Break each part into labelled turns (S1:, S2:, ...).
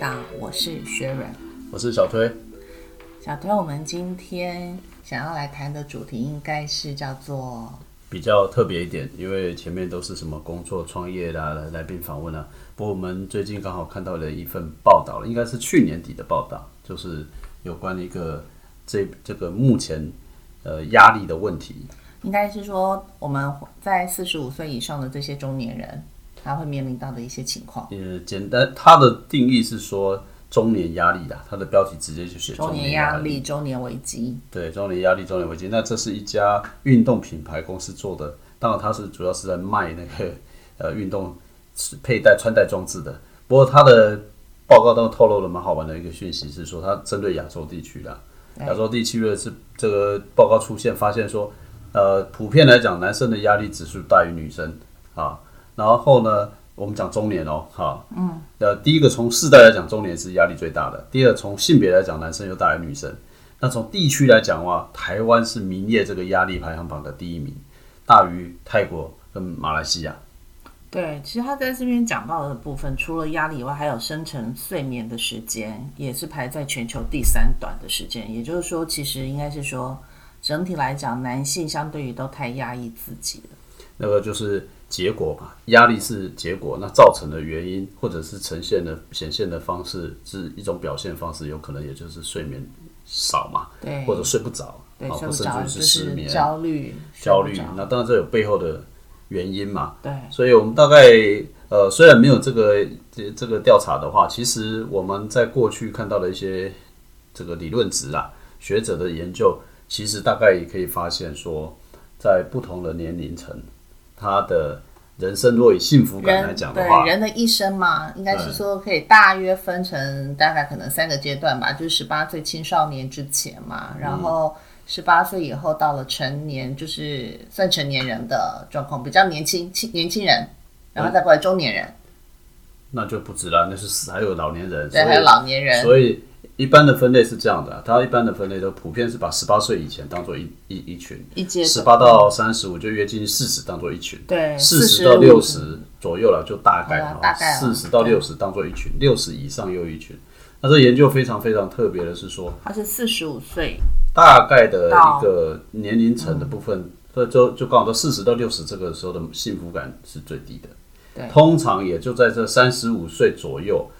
S1: 道，我是薛软。
S2: 我是小推，
S1: 小推，我们今天想要来谈的主题应该是叫做
S2: 比较特别一点，因为前面都是什么工作、创业啦、来来宾访问啊。不过我们最近刚好看到了一份报道，应该是去年底的报道，就是有关一个这这个目前呃压力的问题。
S1: 应该是说我们在四十五岁以上的这些中年人，他会面临到的一些情况。
S2: 呃，简单，它的定义是说中年压力的，它的标题直接就写
S1: 中年
S2: 压
S1: 压力、中年危机。
S2: 对，中年压力、中年危机。那这是一家运动品牌公司做的，当然它是主要是在卖那个 呃运动佩戴、穿戴装置的。不过它的报告当中透露了蛮好玩的一个讯息，是说它针对亚洲地区的，亚洲地区的是这个报告出现，发现说，呃，普遍来讲，男生的压力指数大于女生啊。然后呢，我们讲中年哦，哈，嗯，呃，第一个从世代来讲，中年是压力最大的；第二，从性别来讲，男生又大于女生。那从地区来讲的话，台湾是名列这个压力排行榜的第一名，大于泰国跟马来西亚。
S1: 对，其实他在这边讲到的部分，除了压力以外，还有深层睡眠的时间，也是排在全球第三短的时间。也就是说，其实应该是说，整体来讲，男性相对于都太压抑自己了。
S2: 那个就是结果嘛，压力是结果，那造成的原因或者是呈现的显现的方式是一种表现方式，有可能也就是睡眠少嘛，
S1: 对，
S2: 或者睡不着，
S1: 对，
S2: 甚至
S1: 就是是
S2: 失眠、
S1: 焦虑，
S2: 焦虑。那当然这有背后的原因嘛，
S1: 对，
S2: 所以我们大概呃，虽然没有这个这这个调查的话，其实我们在过去看到的一些这个理论值啊，学者的研究，其实大概也可以发现说，在不同的年龄层，他的人生如果以幸福感来讲的话
S1: 对，人的一生嘛，应该是说可以大约分成大概可能三个阶段吧，就是十八岁青少年之前嘛，然后十八岁以后到了成年，就是算成年人的状况，比较年轻轻年轻人，然后再过来中年人，
S2: 那就不止了，那是死还有老年人，
S1: 对，还有老年人，
S2: 所以一般的分类是这样的啊，它一般的分类都普遍是把十八岁以前当做一一一群，
S1: 一阶
S2: 十八到三十五就约近四十当做一群，
S1: 对
S2: 四十到六十左右了，就大概
S1: 好了大概
S2: 四十到六十当做一群，六十以上又一群。那这研究非常非常特别的是说，
S1: 他是四十五岁，
S2: 大概的一个年龄层的部分，所以就就刚好到四十到六十这个时候的幸福感是最低的。
S1: 对
S2: 通常也就在这三十五岁左右，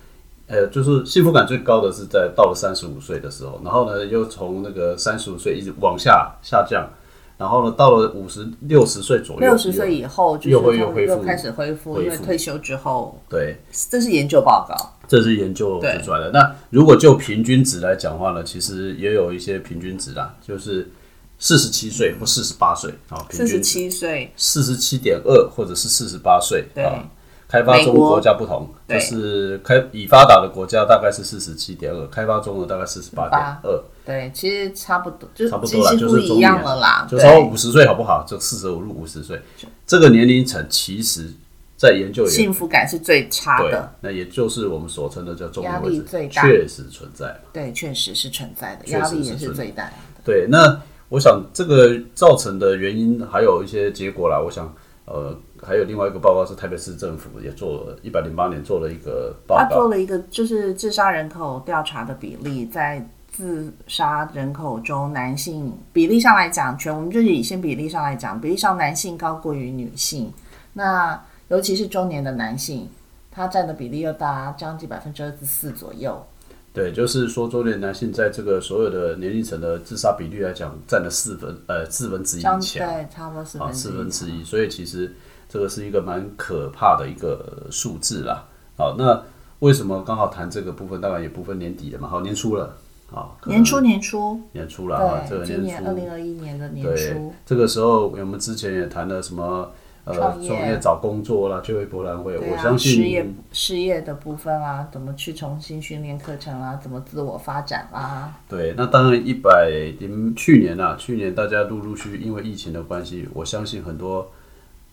S2: 呃，就是幸福感最高的是在到了三十五岁的时候，然后呢又从那个三十五岁一直往下下降，然后呢到了五十六十岁左右，
S1: 六十岁以后就是
S2: 又会又恢复
S1: 又开始恢复，因为退休之后，
S2: 对，
S1: 这是研究报告，
S2: 这是研究出来的。那如果就平均值来讲话呢，其实也有一些平均值啦，就是四十七岁或四十八岁啊，平
S1: 四十七岁，
S2: 四十七点二或者是四十八岁
S1: 对
S2: 啊。开发中
S1: 国
S2: 国家不同，就是开已发达的国家大概是四十七点二，开发中的大概四十八点二，
S1: 对，其实差不多，就
S2: 差不多
S1: 了，
S2: 就是
S1: 一样
S2: 年
S1: 了啦，
S2: 就
S1: 对
S2: 超过五十岁好不好？就四舍五入五十岁，这个年龄层其实在研究也
S1: 幸福感是最差的，，
S2: 那也就是我们所称的叫中
S1: 压
S2: 年位置
S1: 力最，大
S2: 确实存在。
S1: 对，确实是存在的，压力也
S2: 是
S1: 最大的。
S2: 对，那我想这个造成的原因还有一些结果啦。我想，呃，还有另外一个报告是台北市政府也做了，一百零八年做了一个报告他，
S1: 做了一个就是自杀人口调查的比例，在自杀人口中，男性比例上来讲，全我们就以先比例上来讲，比例上男性高过于女性，那尤其是中年的男性，他占的比例又达将近百分之二十四左右。
S2: 对，就是说中年男性在这个所有的年龄层的自杀比率来讲，占了四分呃四分之一以
S1: 将
S2: 前
S1: 对，差不多四分之一。
S2: 四分之一，所以其实这个是一个蛮可怕的一个数字啦。好，那为什么刚好谈这个部分？当然也不分年底了嘛，好年初了，啊
S1: 年初年初，
S2: 年初了啊，这
S1: 对，
S2: 个
S1: 今年二零二一年的年初，，
S2: 这个时候我们之前也谈了什么呃
S1: 创业。
S2: 找工作啦，就业博览会，
S1: 啊，
S2: 我相
S1: 事业
S2: 信
S1: 事业的部分啦，怎么去重新训练课程啦，怎么自我发展啦，
S2: 对，那当然一百零去年啊，去年大家陆陆续续因为疫情的关系，我相信很多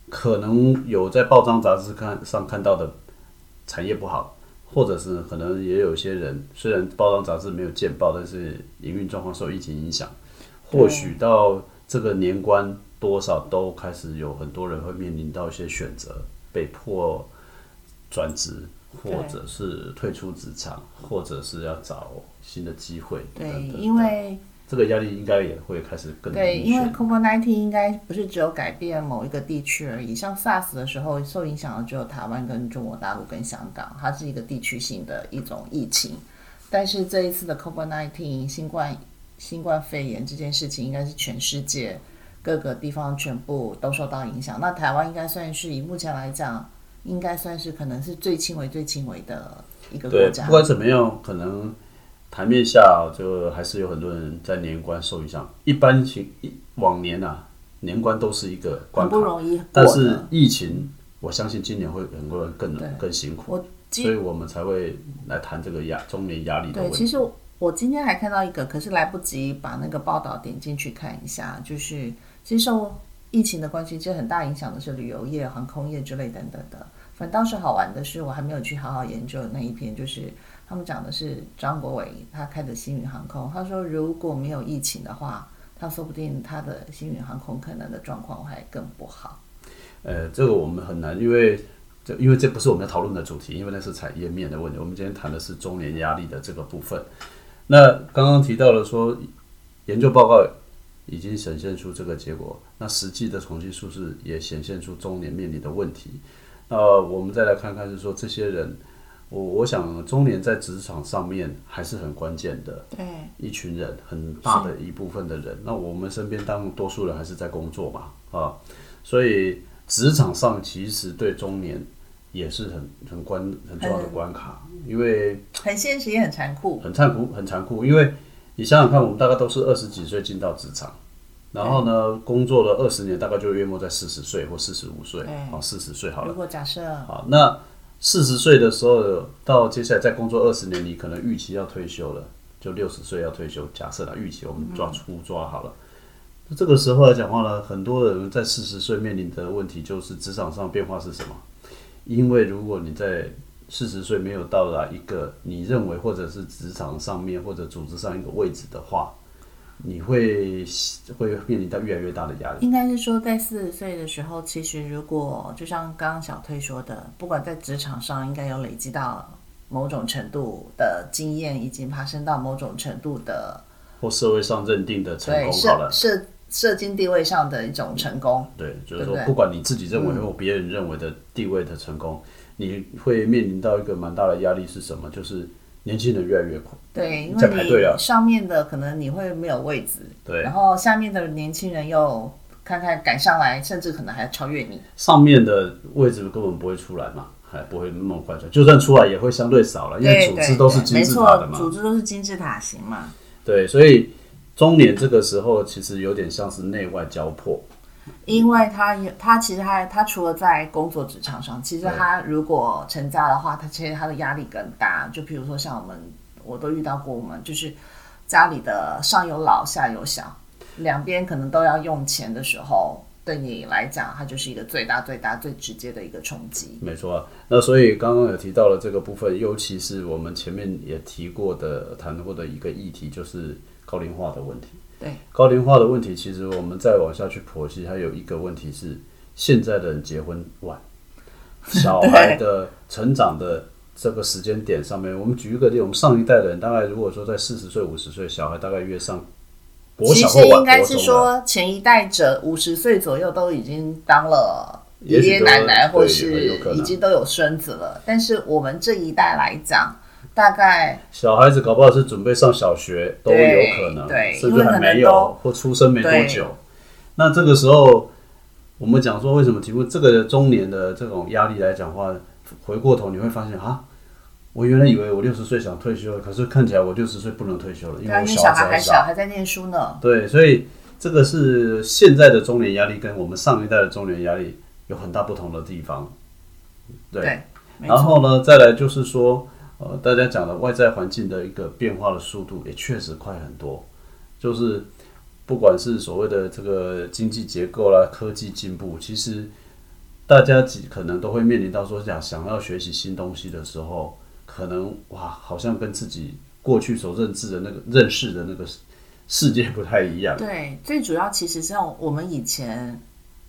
S2: 可能有在报章杂志看上看到的产业不好，或者是可能也有些人虽然报章杂志没有见报，但是营运状况受疫情影响，或许到这个年关多少都开始有很多人会面临到一些选择，被迫转职或者是退出职场，或者是要找新的机会等
S1: 对，
S2: 等
S1: 因为
S2: 这个压力应该也会开始更
S1: 对，因为。COVID-19 应该不是只有改变某一个地区而已，像 SARS 的时候受影响的只有台湾跟中国大陆跟香港，它是一个地区性的一种疫情。但是这一次的 COVID-19 新冠新冠肺炎这件事情，应该是全世界各个地方全部都受到影响。那台湾应该算是以目前来讲，应该算是可能是最轻微、最轻微的一个国
S2: 对，
S1: 家
S2: 不。管怎么样，可能台面下就还是有很多人在年关受影响。一般情一往年啊，年关都是一个关卡，
S1: 很不容易
S2: 但是。疫情，我相信今年会很多人更更辛苦，所以我们才会来谈这个压中年压力的
S1: 对，
S2: 问题。
S1: 其实我今天还看到一个，可是来不及把那个报道点进去看一下，就是其实受疫情的关系，其实很大影响的是旅游业、航空业之类等等的。反正当时好玩的是，我还没有去好好研究那一篇，就是他们讲的是张国伟他开的星宇航空，他说如果没有疫情的话，他说不定他的星宇航空可能的状况还更不好。
S2: 呃，这个我们很难，因为这因为这不是我们要讨论的主题，因为那是产业面的问题。我们今天谈的是中年压力的这个部分。那刚刚提到了说，研究报告已经显现出这个结果，那实际的统计数字也显现出中年面临的问题。那我们再来看看，就是说这些人，我我想中年在职场上面还是很关键的。
S1: 对，
S2: 一群人，很大的一部分的人。那我们身边当多数人还是在工作嘛，啊，所以职场上其实对中年也是很很关很重要的关卡，因为
S1: 很现实也很残酷。
S2: 很残酷，很残酷。因为你想想看，我们大概都是二十几岁进到职场，然后呢，工作了二十年，大概就约莫在四十岁或四十五岁，
S1: 对
S2: 好，四十岁好了
S1: 如。果假设
S2: 好，那四十岁的时候，到接下来再工作二十年，你可能预期要退休了，就六十岁要退休。假设啦，预期我们抓粗抓好了。那这个时候来讲话呢，很多人在四十岁面临的问题就是职场上变化是什么？因为如果你在四十岁没有到达一个你认为或者是职场上面或者组织上一个位置的话，你会会面临到越来越大的压力。
S1: 应该是说，在四十岁的时候，其实如果就像刚刚小推说的，不管在职场上，应该有累积到某种程度的经验，已经爬升到某种程度的
S2: 或社会上认定的成
S1: 对
S2: 功好了，
S1: 社社社经地位上的一种成功。
S2: 对，就是说不管你自己认为或别人认为的地位的成功，你会面临到一个蛮大的压力是什么？就是年轻人越来越快，
S1: 对，因为你上面的可能你会没有位置，
S2: 对
S1: 然后下面的年轻人又看看赶上来，甚至可能还要超越你。
S2: 上面的位置根本不会出来嘛，还不会那么快出来，就算出来也会相对少了，因为组织都是金字塔的
S1: 错，
S2: 嘛。
S1: 组织都是金字塔型嘛。
S2: 对，所以中年这个时候其实有点像是内外交迫。
S1: 因为他有他其实他他除了在工作职场上，其实他如果成家的话，他其实他的压力更大。就比如说像我们，我都遇到过，我们就是家里的上有老下有小，两边可能都要用钱的时候，对你来讲，它就是一个最大最大最直接的一个冲击。
S2: 没错啊，那所以刚刚有提到了这个部分，尤其是我们前面也提过的、谈过的一个议题，就是高龄化的问题。
S1: 对，
S2: 高龄化的问题，其实我们再往下去剖析，还有一个问题是，现在的人结婚晚，小孩的成长的这个时间点上面，我们举一个例，我们上一代的人大概如果说在四十岁、五十岁，小孩大概约上国
S1: 其
S2: 小或晚
S1: 实应该是。说，前一代者五十岁左右都已经当了爷爷奶奶，或是已经都有孙子了。但是我们这一代来讲，大概
S2: 小孩子搞不好是准备上小学都有可能，
S1: 对
S2: 甚至还没有
S1: 都
S2: 或出生没多久。那这个时候，我们讲说为什么题目这个中年的这种压力来讲话，回过头你会发现啊，我原来以为我六十岁想退休了，可是看起来我六十岁不能退休了，因为我
S1: 小
S2: 孩子还
S1: 孩还小，还在念书呢。
S2: 对，所以这个是现在的中年压力跟我们上一代的中年压力有很大不同的地方。对，
S1: 对，
S2: 然后呢，再来就是说，呃，大家讲的外在环境的一个变化的速度也确实快很多，就是不管是所谓的这个经济结构啦、科技进步，其实大家几可能都会面临到说想想要学习新东西的时候，可能哇，好像跟自己过去所认知的那个认识的那个世界不太一样。
S1: 对，最主要其实像我们以前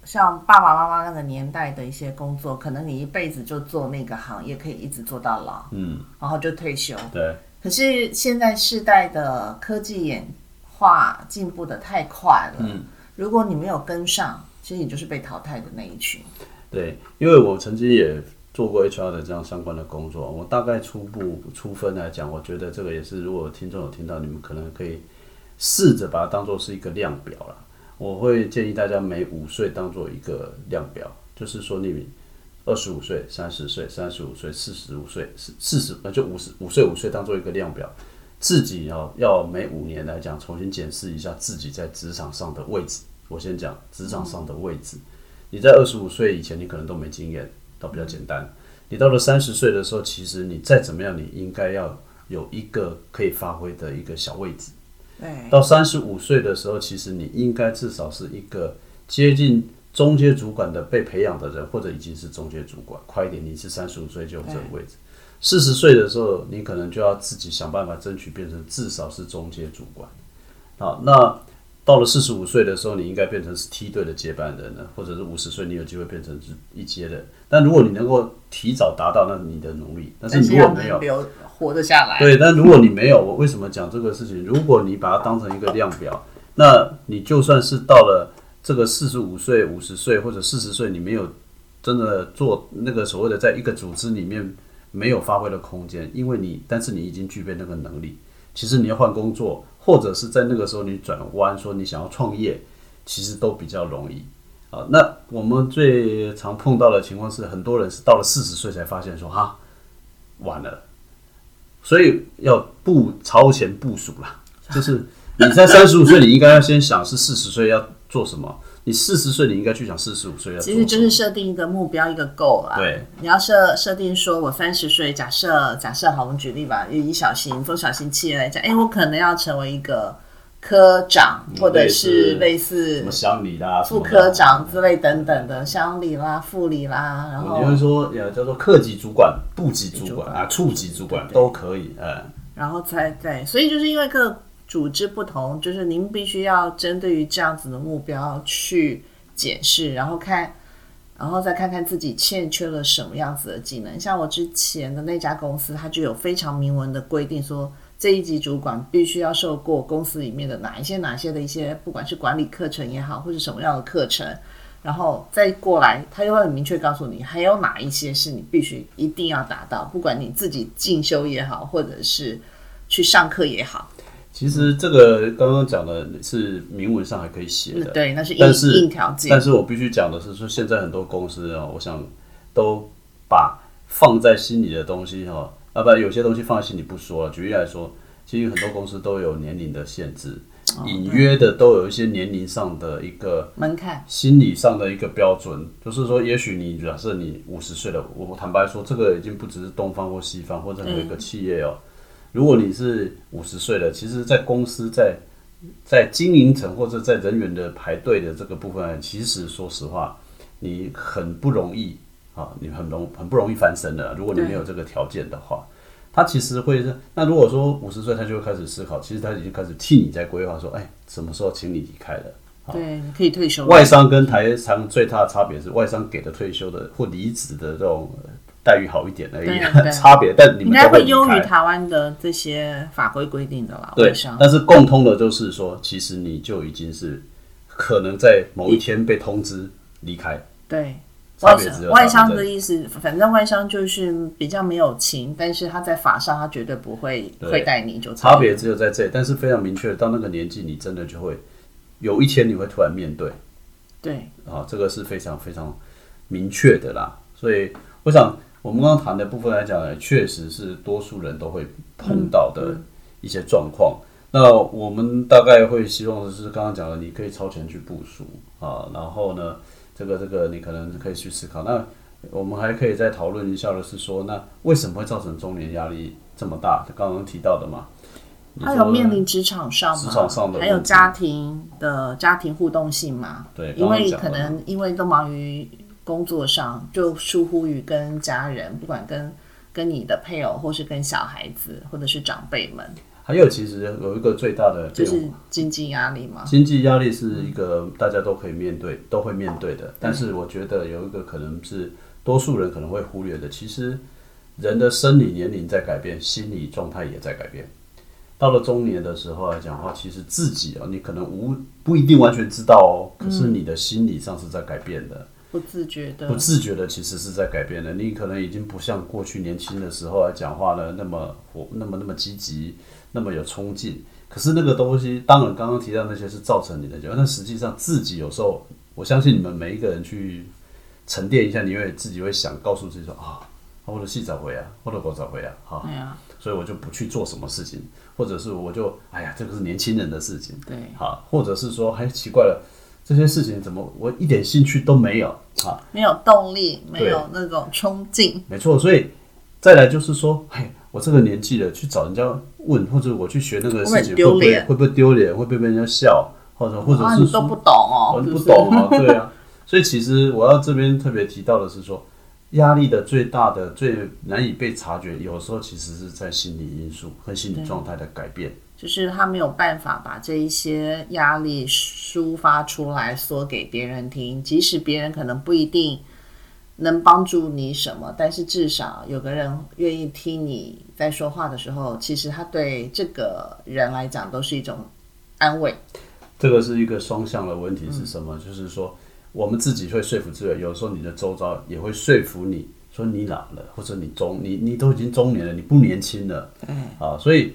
S1: 像爸爸妈妈那个年代的一些工作，可能你一辈子就做那个行业，可以一直做到老，
S2: 嗯，
S1: 然后就退休。
S2: 对，
S1: 可是现在世代的科技演化进步的太快了，
S2: 嗯，
S1: 如果你没有跟上，其实你就是被淘汰的那一群。
S2: 对，因为我曾经也做过 HR 的这样相关的工作，我大概初步初分来讲，我觉得这个也是，如果听众有听到，你们可能可以试着把它当做是一个量表啦。我会建议大家每五岁当做一个量表，就是说你二十五岁、三十岁、三十五岁、四十五岁、四四十那就五十五岁五岁当做一个量表，自己要要每五年来讲重新检视一下自己在职场上的位置。我先讲职场上的位置，你在二十五岁以前你可能都没经验，倒比较简单。你到了三十岁的时候，其实你再怎么样，你应该要有一个可以发挥的一个小位置。
S1: 对，
S2: 到三十五岁的时候，其实你应该至少是一个接近中阶主管的被培养的人，或者已经是中阶主管。快一点，你是三十五岁就有这个位置。四十岁的时候，你可能就要自己想办法争取变成至少是中阶主管。好，那到了四十五岁的时候，你应该变成是梯队的接班人了，或者是五十岁你有机会变成是一阶的。但如果你能够提早达到，那是你的努力。但是如果没有
S1: 活得下来，
S2: 对，但如果你没有，我为什么讲这个事情？如果你把它当成一个量表，那你就算是到了这个四十五岁、五十岁或者四十岁，你没有真的做那个所谓的在一个组织里面没有发挥的空间，因为你，但是你已经具备那个能力。其实你要换工作，或者是在那个时候你转弯说你想要创业，其实都比较容易。啊，那我们最常碰到的情况是，很多人是到了四十岁才发现说哈，晚了。所以要步超前部署了，就是你在三十五岁，你应该要先想是四十岁要做什么；你四十岁，你应该去想四十五岁要。
S1: 其实就是设定一个目标，一个 goal 啦。
S2: 对，
S1: 你要设设定说，我三十岁，假设假设好，我们举例吧，以小型中小型企业来讲，哎，我可能要成为一个科长，或者是类似
S2: 什么乡里啦、
S1: 副科长之类等等的乡里啦、副理啦，然后
S2: 你会说也叫做课级主管、部级主
S1: 主管
S2: 管啊、处级主管
S1: 对
S2: 都可以，嗯，
S1: 然后才对，所以就是因为各组织不同，就是您必须要针对于这样子的目标去检视，然后看，然后再看看自己欠缺了什么样子的技能。像我之前的那家公司，它就有非常明文的规定说。这一级主管必须要受过公司里面的哪一些哪些的一些，不管是管理课程也好，或是什么样的课程，然后再过来，他又会很明确告诉你，还有哪一些是你必须一定要达到，不管你自己进修也好，或者是去上课也好，
S2: 其实这个刚刚讲的是明文上还可以写的，
S1: 对，那是硬
S2: 但是
S1: 硬条件
S2: 但。是我必须讲的是，说现在很多公司啊，我想都把放在心里的东西哈，啊不，有些东西放在心里不说了。举例来说，其实很多公司都有年龄的限制，
S1: 哦
S2: 隐约的都有一些年龄上的一个
S1: 门槛，
S2: 心理上的一个标准，就是说，也许你假设你五十岁了，我坦白说，这个已经不只是东方或西方或任何一个企业哦。如果你是五十岁了，其实，在公司在在经营层或者在人员的排队的这个部分，其实说实话，你很不容易啊，你很容很不容易翻身的。如果你没有这个条件的话，他其实会是那如果说五十岁，他就会开始思考，其实他已经开始替你在规划说，哎，什么时候请你离开了。
S1: 对，你可以退休。
S2: 外商跟台商最大的差别是，外商给的退休的或离职的这种呃待遇好一点而已 差别。但你
S1: 应该会优于。台湾的这些法规规定的啦，
S2: 对
S1: 外商，
S2: 但是共通的就是说，其实你就已经是可能在某一天被通知离开。
S1: 对。外商外商的意思，反正外商就是比较没有情，但是他在法上他绝对不会
S2: 对
S1: 会待你就
S2: 差别只有在这里，但是非常明确，到那个年纪，你真的就会有一天你会突然面对
S1: 对
S2: 啊，这个是非常非常明确的啦。所以我想，我们刚刚谈的部分来讲呢，确实是多数人都会碰到的一些状况。那我们大概会希望的是，刚刚讲的，你可以超前去部署啊，然后呢，这个这个你可能可以去思考。那我们还可以再讨论一下的是说，那为什么会造成中年压力这么大？刚刚提到的嘛，你
S1: 还有面临职场上嘛，
S2: 职场上的
S1: 还有家庭的家庭互动性嘛，
S2: 对，
S1: 因为可能因为都忙于工作上，就疏忽于跟家人，不管跟跟你的配偶，或是跟小孩子，或者是长辈们，
S2: 还有其实有一个最大的
S1: 就是经济压力嘛。
S2: 经济压力是一个大家都可以面对、都会面对的，但是我觉得有一个可能是多数人可能会忽略的，其实人的生理年龄在改变，心理状态也在改变。到了中年的时候来讲的话，其实自己啊，你可能无不一定完全知道哦，可是你的心理上是在改变的。
S1: 不自觉的
S2: 不，自觉的其实是在改变的。你可能已经不像过去年轻的时候来讲话呢，那么活，那么那么积极，那么有冲劲。可是那个东西，当然刚刚提到那些是造成你的但实际上自己有时候，我相信你们每一个人去沉淀一下，你会自己会想告诉自己说啊，我的戏找回啊，我的狗找回啊，哈，
S1: 对啊，
S2: 所以我就不去做什么事情，或者是我就哎呀，这个是年轻人的事情，
S1: 对，
S2: 好，或者是说，哎，奇怪了，这些事情怎么我一点兴趣都没有啊？
S1: 没有动力，没有那种冲劲，
S2: 没错，所以再来就是说，嘿，我这个年纪了，去找人家问，或者我去学那个事情，会
S1: 会不会
S2: 会
S1: 脸
S2: 会不会丢脸？会不会被人家笑？或者或者
S1: 啊，
S2: 是
S1: 都不懂哦，
S2: 我不懂啊，对啊。所以其实我要这边特别提到的是说，压力的最大的、最难以被察觉，有时候其实是在心理因素和心理状态的改变。
S1: 就是他没有办法把这一些压力抒发出来，说给别人听，即使别人可能不一定能帮助你什么，但是至少有个人愿意听你在说话的时候，其实他对这个人来讲都是一种安慰。
S2: 这个是一个双向的问题是什么？就是说，我们自己会说服自己，有时候你的周遭也会说服你说你老了，或者你中你你都已经中年了，你不年轻了，啊，所以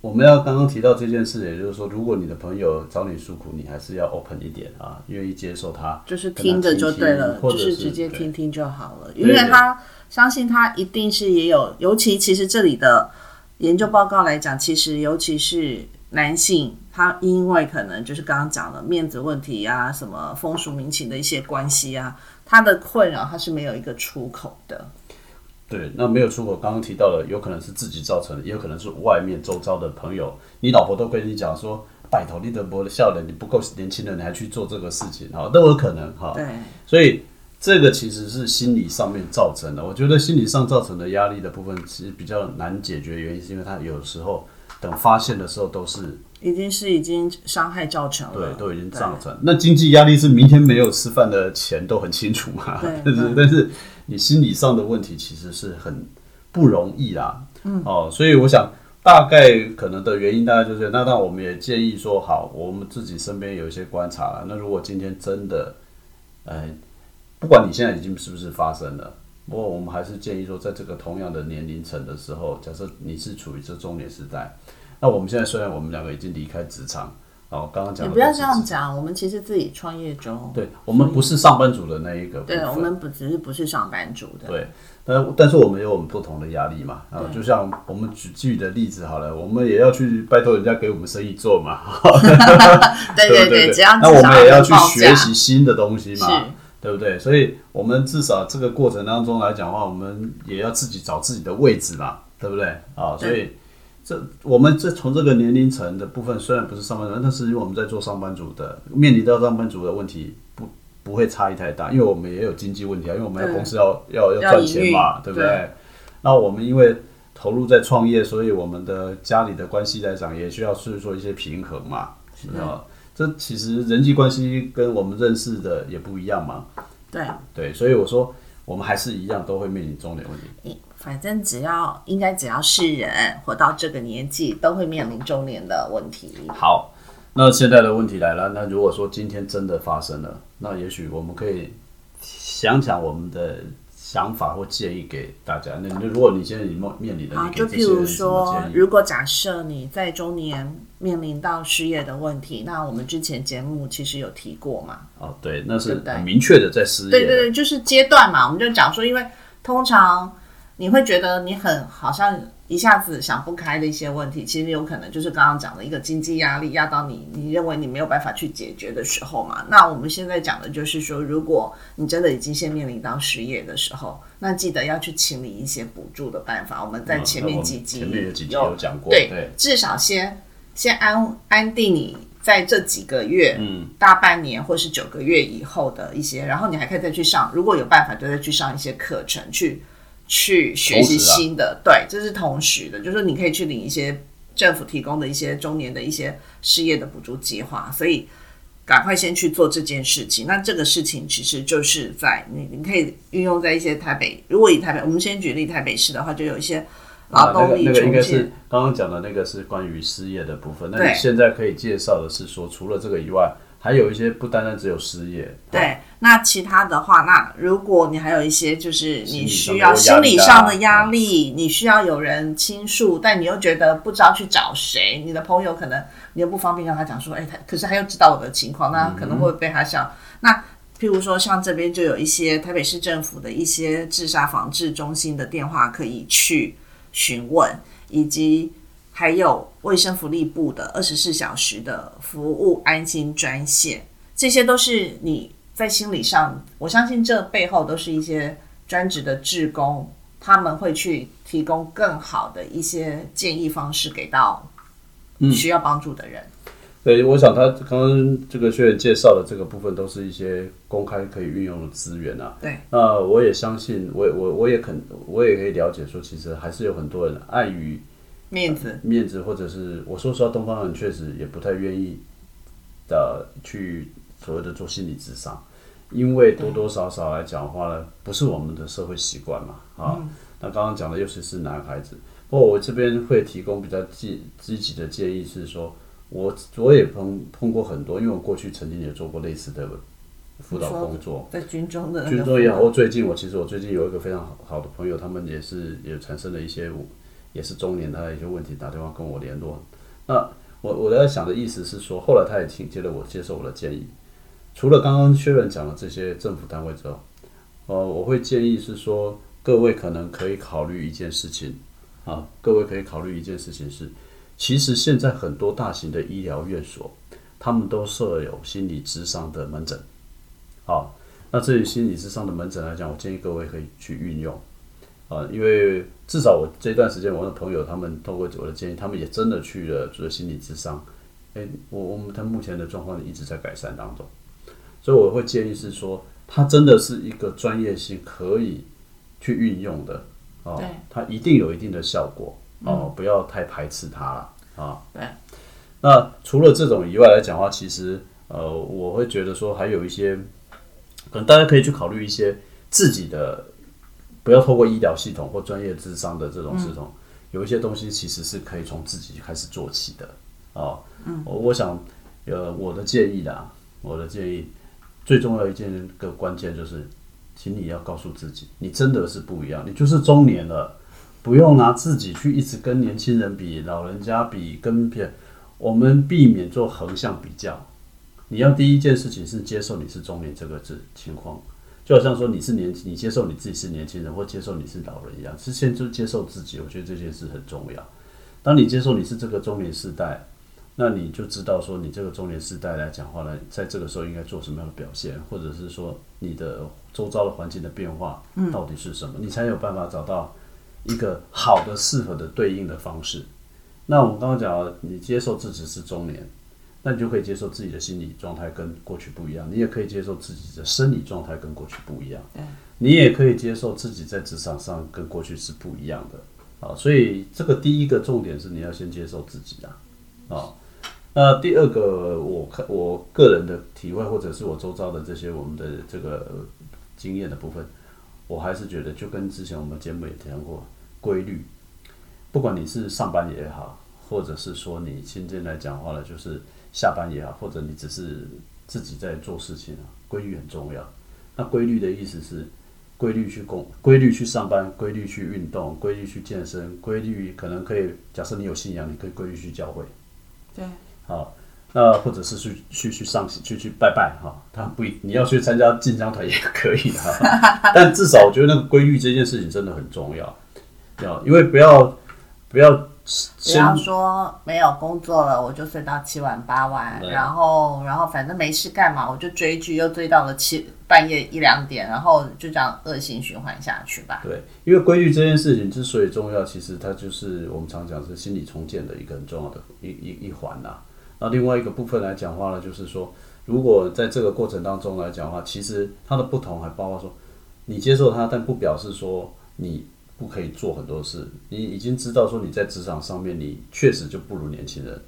S2: 我们要刚刚提到这件事，也就是说，如果你的朋友找你诉苦，你还是要 open 一点啊，愿意接受他，
S1: 就是听着就对了，
S2: 或者
S1: 就是直接听听就好了，因为他相信他一定是也有，尤其其实这里的研究报告来讲，其实尤其是男性，他因为可能就是刚刚讲的面子问题啊，什么风俗民情的一些关系啊，他的困扰他是没有一个出口的，
S2: 对，那没有出口，刚刚提到了，有可能是自己造成的，也有可能是外面周遭的朋友，你老婆都跟你讲说，拜托你的博的笑脸，你不够年轻人，你还去做这个事情，哈，都有可能哈。
S1: 对，
S2: 所以这个其实是心理上面造成的。我觉得心理上造成的压力的部分，其实比较难解决，原因是因为他有时候等发现的时候都是
S1: 已经是已经伤害造成了，
S2: 对，都已经造成。那经济压力是明天没有吃饭的钱都很清楚嘛，
S1: 对
S2: 但是但是你心理上的问题其实是很不容易啦。嗯，哦，所以我想大概可能的原因大概就是，那那我们也建议说，好，我们自己身边有一些观察了。那如果今天真的，呃，不管你现在已经是不是发生了。不过，我们还是建议说，在这个同样的年龄层的时候，假设你是处于这中年时代，那我们现在虽然我们两个已经离开职场，哦，刚刚讲
S1: 你不要这样讲，我们其实自己创业中，
S2: 对我们不是上班族的那一个，
S1: 对我们不只是不是上班族的，
S2: 对，但但是我们有我们不同的压力嘛，然后，就像我们举举的例子好了，我们也要去拜托人家给我们生意做嘛，
S1: 对
S2: 对
S1: 对，只要
S2: 那我们也要去学习新的东西嘛，对不对？所以我们至少这个过程当中来讲的话，我们也要自己找自己的位置嘛，对不对？啊，所以这我们这从这个年龄层的部分，虽然不是上班族，但是因为我们在做上班族的，面临到上班族的问题不不会差异太大，因为我们也有经济问题啊，因为我们要公司要要
S1: 要
S2: 赚钱嘛，对不对
S1: 对？
S2: 那我们因为投入在创业，所以我们的家里的关系来讲，也需要是做一些平衡嘛，啊，这其实人际关系跟我们认识的也不一样嘛，
S1: 对。
S2: 对，所以我说我们还是一样都会面临中年问题。
S1: 反正只要应该只要是人活到这个年纪，都会面临中年的问题。
S2: 好，那现在的问题来了，那如果说今天真的发生了，那也许我们可以想想我们的想法或建议给大家。那那如果你现在你面面临的，啊，
S1: 就譬如说？如果假设你在中年面临到失业的问题，那我们之前节目其实有提过嘛。
S2: 哦，对，那是很明确的在失业的。
S1: 对对对，就是阶段嘛，我们就讲说，因为通常你会觉得你很好像一下子想不开的一些问题，其实有可能就是刚刚讲的一个经济压力压到你，你认为你没有办法去解决的时候嘛。那我们现在讲的就是说，如果你真的已经先面临到失业的时候，那记得要去清理一些补助的办法。我们在
S2: 嗯
S1: 前面几集
S2: 前面有几集有讲过，
S1: 对，
S2: 对，
S1: 至少先先安安定你在这几个月，
S2: 嗯，
S1: 大半年或是九个月以后的一些，然后你还可以再去上，如果有办法，就再去上一些课程，去去学习新的。对，这是同时的，就是你可以去领一些政府提供的一些中年的一些失业的补助计划，所以赶快先去做这件事情。那这个事情其实就是在你你可以运用在一些台北，如果以台北，我们先举例台北市的话，就有一些劳动力
S2: 啊那个那个应。该是刚刚讲的那个是关于失业的部分。那你现在可以介绍的是说，除了这个以外，还有一些不单单只有失业，
S1: 对，那其他的话，那如果你还有一些就是你需要心理
S2: 上的
S1: 上的压力，你需要有人倾诉，但你又觉得不知道去找谁，你的朋友可能你又不方便跟他讲说，哎，他可是他又知道我的情况，那可能会被他笑。那譬如说，像这边就有一些台北市政府的一些自杀防治中心的电话可以去询问，以及还有卫生福利部的二十四小时的服务安心专线，这些都是你在心理上，我相信这背后都是一些专职的志工，他们会去提供更好的一些建议方式给到需要帮助的人。
S2: 对，我想他刚刚这个学员介绍的这个部分，都是一些公开可以运用的资源啊。
S1: 对，
S2: 那我也相信，我我我也肯，我也可以了解说，其实还是有很多人碍于
S1: 面子，
S2: 面子，或者是我说实话，东方人确实也不太愿意的去所谓的做心理智商，因为多多少少来讲的话呢，不是我们的社会习惯嘛啊。那刚刚讲的尤其是男孩子，不过我这边会提供比较积积极的建议是说，我我也碰碰过很多，因为我过去曾经也做过类似的辅导工作，
S1: 在军中的
S2: 军中也好，或最近我其实我最近有一个非常好好的朋友，他们也是也产生了一些也是中年他的一些问题，打电话跟我联络。那我我在想的意思是说，后来他也听接了我接受我的建议，除了刚刚薛仁讲的这些政府单位之后，呃，我会建议是说，各位可能可以考虑一件事情啊，各位可以考虑一件事情是，其实现在很多大型的医疗院所，他们都设有心理咨商的门诊。好，那这于心理咨商的门诊来讲，我建议各位可以去运用，啊，因为至少我这段时间，我的朋友他们通过我的建议，他们也真的去了做心理咨商，诶，我我们他目前的状况一直在改善当中，所以我会建议是说，它真的是一个专业性可以去运用的，啊
S1: 对，
S2: 它一定有一定的效果，哦，不要太排斥它了，啊，
S1: 对。
S2: 那除了这种以外来讲的话，其实呃，我会觉得说还有一些，可能大家可以去考虑一些自己的，不要透过医疗系统或专业智商的这种系统，有一些东西其实是可以从自己开始做起的哦。嗯，我我想，呃，我的建议啦，我的建议最重要一件个关键就是，请你要告诉自己，你真的是不一样，你就是中年了，不用拿自己去一直跟年轻人比、老人家比、跟别，我们避免做横向比较。你要第一件事情是接受你是中年这个字情况，就好像说你是年你接受你自己是年轻人，或接受你是老人一样，是先就接受自己。我觉得这件事很重要。当你接受你是这个中年世代，那你就知道说你这个中年世代来讲话呢，在这个时候应该做什么样的表现，或者是说你的周遭的环境的变化到底是什么，你才有办法找到一个好的适合的对应的方式。那我们刚刚讲了，你接受自己是中年。那你就可以接受自己的心理状态跟过去不一样，你也可以接受自己的生理状态跟过去不一样，你也可以接受自己在职场上跟过去是不一样的啊。所以这个第一个重点是你要先接受自己啊啊。那第二个，我看我个人的体会，或者是我周遭的这些我们的这个经验的部分，我还是觉得就跟之前我们节目也提过规律，不管你是上班也好，或者是说你现在来讲话了，就是。下班也好，或者你只是自己在做事情啊，规律很重要。那规律的意思是规律去工，规律去上班，规律去运动，规律去健身，规律可能可以。假设你有信仰，你可以规律去教会。
S1: 对。
S2: 好，那或者是去去去上去去拜拜哈，他不一你要去参加进香团也可以哈。但至少我觉得那个规律这件事情真的很重要，要因为不要不要。
S1: 不要说没有工作了，我就睡到七晚八晚，然后然后反正没事干嘛，我就追剧，又追到了七半夜一两点，然后就这样恶性循环下去吧。
S2: 对，因为规律这件事情之所以重要，其实它就是我们常讲是心理重建的一个很重要的一一一环呐。那另外一个部分来讲话呢，就是说，如果在这个过程当中来讲话，其实它的不同还包括说，你接受它，但不表示说你不可以做很多事，你已经知道说你在职场上面你确实就不如年轻人，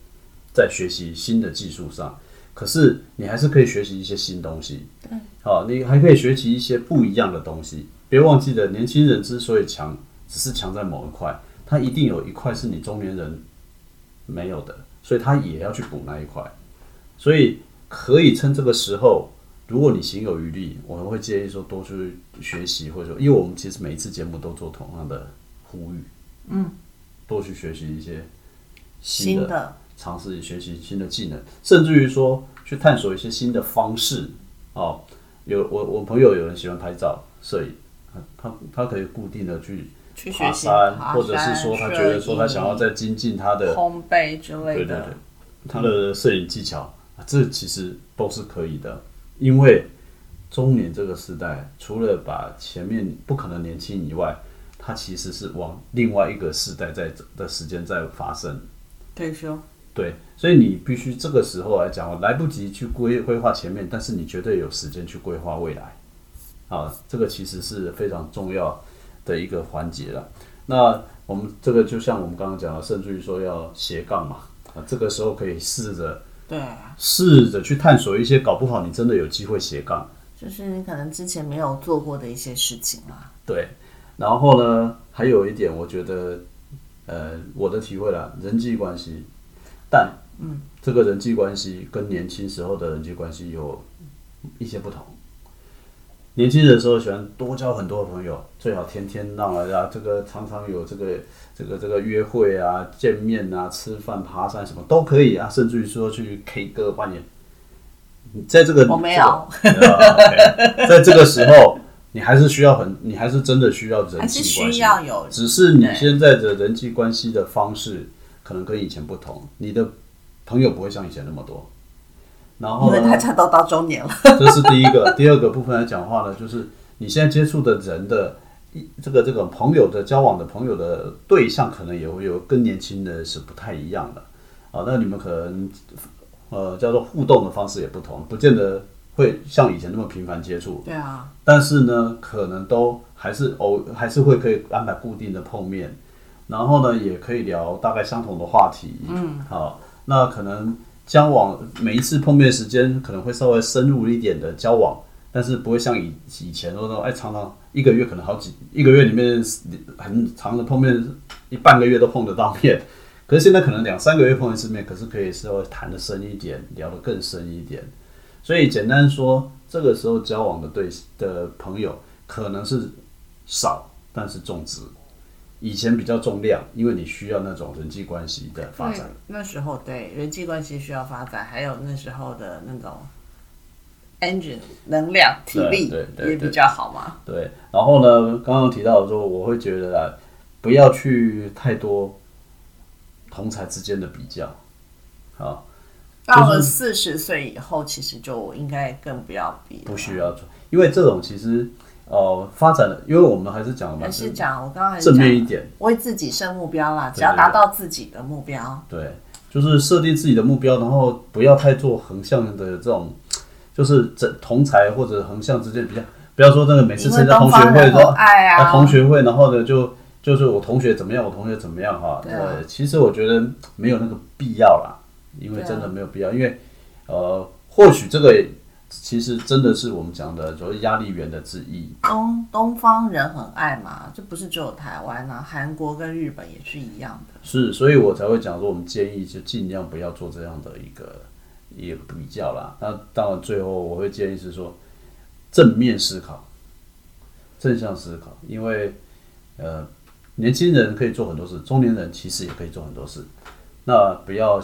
S2: 在学习新的技术上，可是你还是可以学习一些新东西。对，好，你还可以学习一些不一样的东西。别忘记了，年轻人之所以强，只是强在某一块，他一定有一块是你中年人没有的，所以他也要去补那一块。所以可以趁这个时候。如果你行有余力，我们会建议说多去学习，或者说，因为我们其实每一次节目都做同样的呼吁，
S1: 嗯，
S2: 多去学习一些
S1: 新的，
S2: 尝试学习新的技能，甚至于说去探索一些新的方式。哦，有我我朋友有人喜欢拍照摄影，他他可以固定的去
S1: 去
S2: 爬
S1: 山，
S2: 或者是说他觉得说他想要再精进他的
S1: 烘焙之类的，
S2: 对对对，他的摄影技巧，这其实都是可以的。因为中年这个时代，除了把前面不可能年轻以外，它其实是往另外一个时代在的时间在发生
S1: 退休。
S2: 对，所以你必须这个时候来讲，来不及去规规划前面，但是你绝对有时间去规划未来。啊，这个其实是非常重要的一个环节了。那我们这个就像我们刚刚讲的，甚至于说要斜杠嘛，啊，这个时候可以试着。
S1: 对，
S2: 试着去探索一些，搞不好你真的有机会斜杠，
S1: 就是你可能之前没有做过的一些事情嘛。
S2: 对，然后呢，还有一点，我觉得，呃，我的体会啦，人际关系，但，嗯，这个人际关系跟年轻时候的人际关系有一些不同。年轻的时候喜欢多交很多朋友，最好天天让啊，这个常常有这个这个这个约会啊、见面啊、吃饭、爬山什么都可以啊，甚至于说去 K 歌扮演。在这个
S1: 我没有，
S2: 在这个时候，你还是需要很，你还是真的需要人际关系，只是你现在的人际关系的方式可能跟以前不同，你的朋友不会像以前那么多。然后，因
S1: 为大家都到中年了，
S2: 这是第一个。第二个部分来讲话呢，就是你现在接触的人的，一这个这个朋友的交往的朋友的对象，可能也会有跟年轻的是不太一样的。啊，那你们可能呃叫做互动的方式也不同，不见得会像以前那么频繁接触。
S1: 对啊。
S2: 但是呢，可能都还是偶还是会可以安排固定的碰面，然后呢，也可以聊大概相同的话题。嗯。好，那可能。交往每一次碰面时间可能会稍微深入一点的交往，但是不会像以以前那种哎，常常一个月可能好几一个月里面很长的碰面，一半个月都碰得到面。可是现在可能两三个月碰一次面，可是可以稍微谈的深一点，聊得更深一点。所以简单说，这个时候交往的对的朋友可能是少，但是重质。以前比较重量，因为你需要那种人际关系的发展。
S1: 那时候对人际关系需要发展，还有那时候的那种 engine 能量、体力也比较好嘛。
S2: 对，然后呢，刚刚提到说，我会觉得啊，不要去太多同才之间的比较。好，
S1: 到了四十岁以后，其实就应该更不要比，
S2: 不需要做，因为这种其实。哦，发展的，因为我们还是讲
S1: 还是讲我刚刚
S2: 正面一点，
S1: 为自己设目标啦，只要达到自己的目标，
S2: 对，就是设定自己的目标，然后不要太做横向的这种，就是这同才或者横向之间比较，不要说那个每次参加同学会说
S1: 爱啊，
S2: 同学会，然后呢就就是我同学怎么样，我同学怎么样哈，对，其实我觉得没有那个必要啦，因为真的没有必要，因为呃，或许这个。其实真的是我们讲的，就是压力源的之一。
S1: 东东方人很爱嘛，这不是只有台湾啊，韩国跟日本也是一样的。
S2: 是，所以我才会讲说，我们建议就尽量不要做这样的一个一个比较啦。那当然，最后我会建议是说，正面思考，正向思考，因为呃，年轻人可以做很多事，中年人其实也可以做很多事。那不要。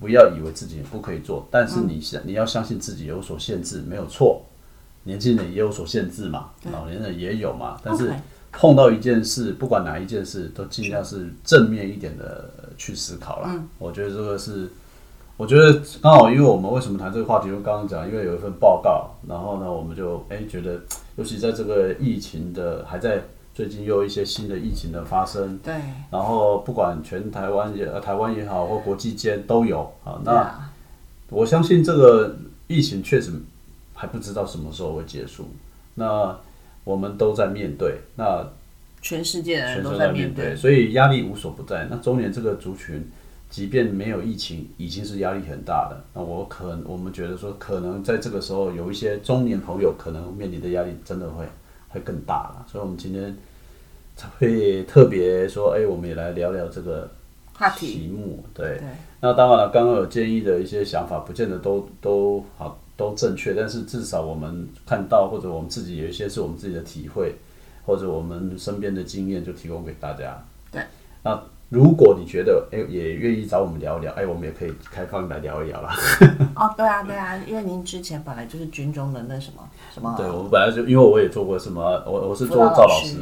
S2: 不要以为自己不可以做，但是你相你要相信自己有所限制，没有错。年轻人也有所限制嘛，老年人也有嘛。但是碰到一件事，不管哪一件事，都尽量是正面一点的去思考了。我觉得这个是，我觉得刚好，因为我们为什么谈这个话题？就刚刚讲，因为有一份报告，然后呢，我们就哎觉得，尤其在这个疫情的还在。最近又有一些新的疫情的发生，
S1: 对，
S2: 然后不管全台湾也台湾也好，或国际间都有啊。那我相信这个疫情确实还不知道什么时候会结束。那我们都在面对。那
S1: 全世界的人
S2: 全
S1: 都
S2: 在面
S1: 对。
S2: 所以压力无所不在。那中年这个族群，即便没有疫情，已经是压力很大的。那我可我们觉得说，可能在这个时候，有一些中年朋友可能面临的压力真的会会更大了。所以，我们今天才会特别说，哎，我们也来聊聊这个
S1: 话题
S2: 题目。对，
S1: 对，
S2: 那当然了，刚刚有建议的一些想法，不见得都都好都正确，但是至少我们看到或者我们自己有一些是我们自己的体会，或者我们身边的经验，就提供给大家。
S1: 对，
S2: 那如果你觉得哎也愿意找我们聊一聊，哎，我们也可以开放来聊一聊啦。
S1: 哦，对啊，对啊，因为您之前本来就是军中的那什么什么，
S2: 对，我本来就因为我也做过什么，我我是做赵老师。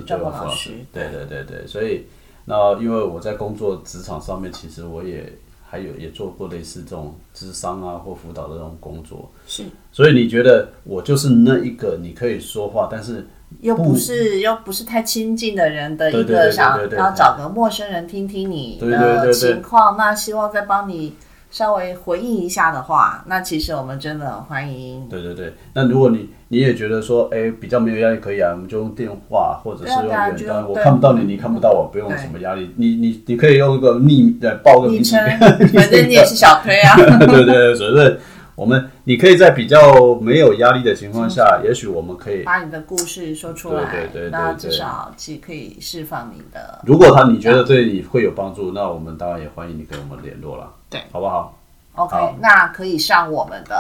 S2: 对对对对，所以那因为我在工作职场上面，其实我也还有也做过类似这种智商啊或辅导的这种工作，
S1: 是。
S2: 所以你觉得我就是那一个你可以说话，但是
S1: 又不是又不是太亲近的人的一个想要找个陌生人听听你的
S2: 对
S1: 情况，那希望再帮你稍微回应一下的话，那其实我们真的很欢迎。
S2: 对对对，那如果你你也觉得说，哎，比较没有压力可以啊，我们就用电话或者是用远端，我看不到你，你看不到我，不用什么压力，你你你可以用一个匿呃报个名
S1: 称，反正你也是小推啊。
S2: 对对对，所以我们你可以在比较没有压力的情况下，也许我们可以，
S1: 把你的故事说出来，
S2: 对对对对
S1: 那至少其可以释放你的。
S2: 如果他你觉得对你会有帮助，那我们当然也欢迎你跟我们联络了，
S1: 对，
S2: 好不好
S1: ？OK，
S2: 好
S1: 那可以上我们的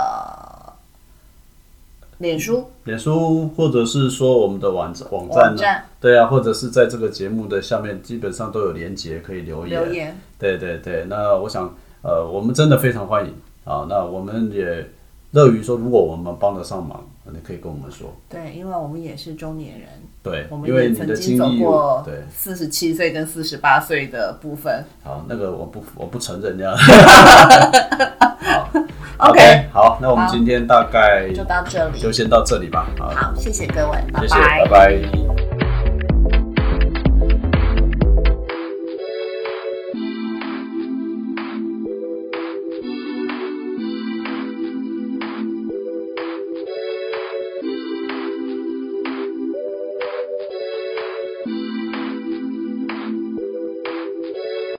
S1: 脸书
S2: 脸书或者是说我们的网站网站呢？
S1: 网站
S2: 对啊，或者是在这个节目的下面，基本上都有连接可以留言。
S1: 留言。
S2: 对对对，那我想，呃，我们真的非常欢迎啊。那我们也乐于说，如果我们帮得上忙，你可以跟我们说。
S1: 对，因为我们也是中年人，
S2: 对
S1: 我，们也曾经走过
S2: 对，
S1: 四十七岁跟四十八岁的部分。
S2: 好，那个我不我不承认这样。
S1: OK
S2: 好，那我们今天大概
S1: 就到这里。
S2: 就先到这里吧。好，
S1: 好，谢谢各位，
S2: 谢谢，
S1: 拜
S2: 拜拜